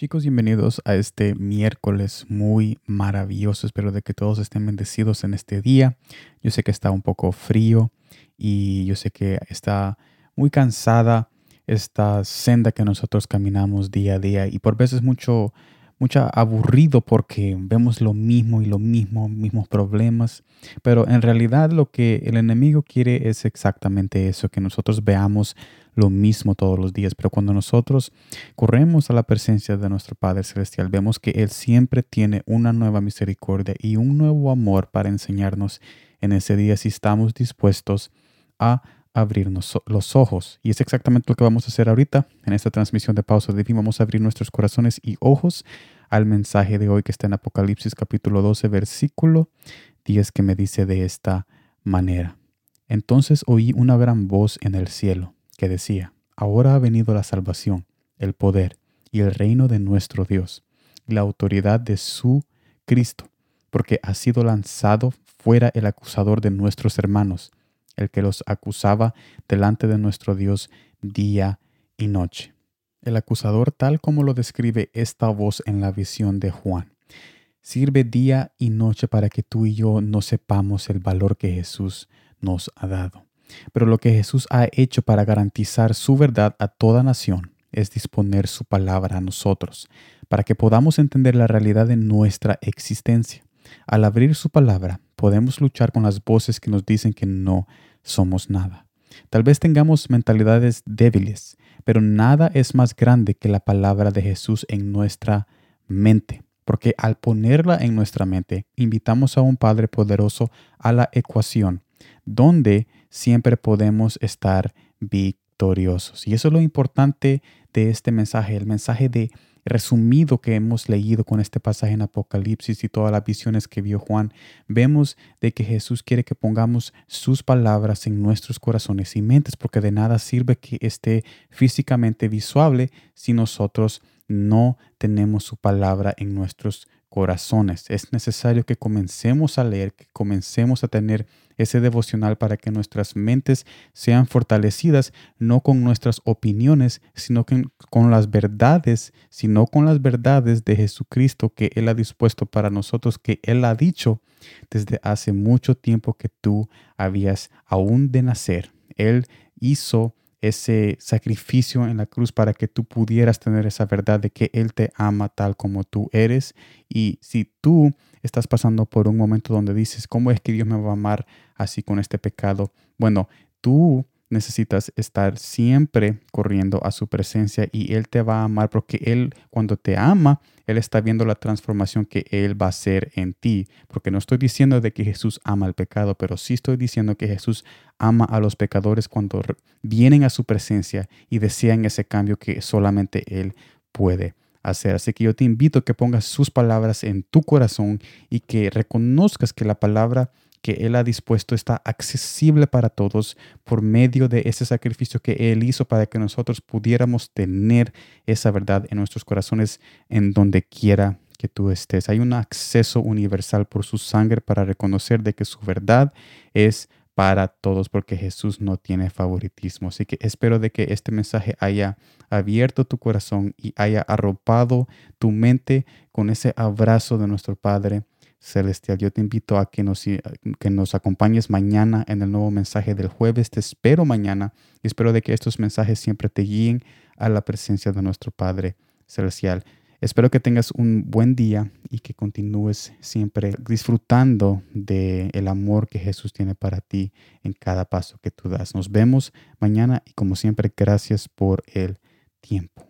Chicos, bienvenidos a este miércoles muy maravilloso. Espero de que todos estén bendecidos en este día. Yo sé que está un poco frío y yo sé que está muy cansada esta senda que nosotros caminamos día a día y por veces mucho mucho aburrido porque vemos lo mismo y lo mismo, mismos problemas, pero en realidad lo que el enemigo quiere es exactamente eso, que nosotros veamos lo mismo todos los días, pero cuando nosotros corremos a la presencia de nuestro Padre Celestial, vemos que Él siempre tiene una nueva misericordia y un nuevo amor para enseñarnos en ese día si estamos dispuestos a abrirnos los ojos. Y es exactamente lo que vamos a hacer ahorita en esta transmisión de Pausa Divina. Vamos a abrir nuestros corazones y ojos al mensaje de hoy que está en Apocalipsis capítulo 12, versículo 10 que me dice de esta manera. Entonces oí una gran voz en el cielo que decía, ahora ha venido la salvación, el poder y el reino de nuestro Dios, la autoridad de su Cristo, porque ha sido lanzado fuera el acusador de nuestros hermanos el que los acusaba delante de nuestro Dios día y noche. El acusador, tal como lo describe esta voz en la visión de Juan, sirve día y noche para que tú y yo no sepamos el valor que Jesús nos ha dado. Pero lo que Jesús ha hecho para garantizar su verdad a toda nación es disponer su palabra a nosotros, para que podamos entender la realidad de nuestra existencia. Al abrir su palabra, podemos luchar con las voces que nos dicen que no somos nada. Tal vez tengamos mentalidades débiles, pero nada es más grande que la palabra de Jesús en nuestra mente, porque al ponerla en nuestra mente, invitamos a un Padre poderoso a la ecuación, donde siempre podemos estar victoriosos. Y eso es lo importante de este mensaje, el mensaje de resumido que hemos leído con este pasaje en Apocalipsis y todas las visiones que vio Juan, vemos de que Jesús quiere que pongamos sus palabras en nuestros corazones y mentes, porque de nada sirve que esté físicamente visual si nosotros no tenemos su palabra en nuestros corazones. Es necesario que comencemos a leer, que comencemos a tener ese devocional para que nuestras mentes sean fortalecidas, no con nuestras opiniones, sino con las verdades, sino con las verdades de Jesucristo que Él ha dispuesto para nosotros, que Él ha dicho desde hace mucho tiempo que tú habías aún de nacer. Él hizo ese sacrificio en la cruz para que tú pudieras tener esa verdad de que Él te ama tal como tú eres. Y si tú estás pasando por un momento donde dices, ¿cómo es que Dios me va a amar así con este pecado? Bueno, tú necesitas estar siempre corriendo a su presencia y Él te va a amar porque Él cuando te ama, Él está viendo la transformación que Él va a hacer en ti. Porque no estoy diciendo de que Jesús ama el pecado, pero sí estoy diciendo que Jesús ama a los pecadores cuando vienen a su presencia y desean ese cambio que solamente Él puede hacer. Así que yo te invito a que pongas sus palabras en tu corazón y que reconozcas que la palabra que Él ha dispuesto está accesible para todos por medio de ese sacrificio que Él hizo para que nosotros pudiéramos tener esa verdad en nuestros corazones en donde quiera que tú estés. Hay un acceso universal por su sangre para reconocer de que su verdad es para todos porque Jesús no tiene favoritismo. Así que espero de que este mensaje haya abierto tu corazón y haya arropado tu mente con ese abrazo de nuestro Padre celestial. Yo te invito a que nos, que nos acompañes mañana en el nuevo mensaje del jueves. Te espero mañana y espero de que estos mensajes siempre te guíen a la presencia de nuestro Padre celestial. Espero que tengas un buen día y que continúes siempre disfrutando del el amor que Jesús tiene para ti en cada paso que tú das. Nos vemos mañana y como siempre, gracias por el tiempo.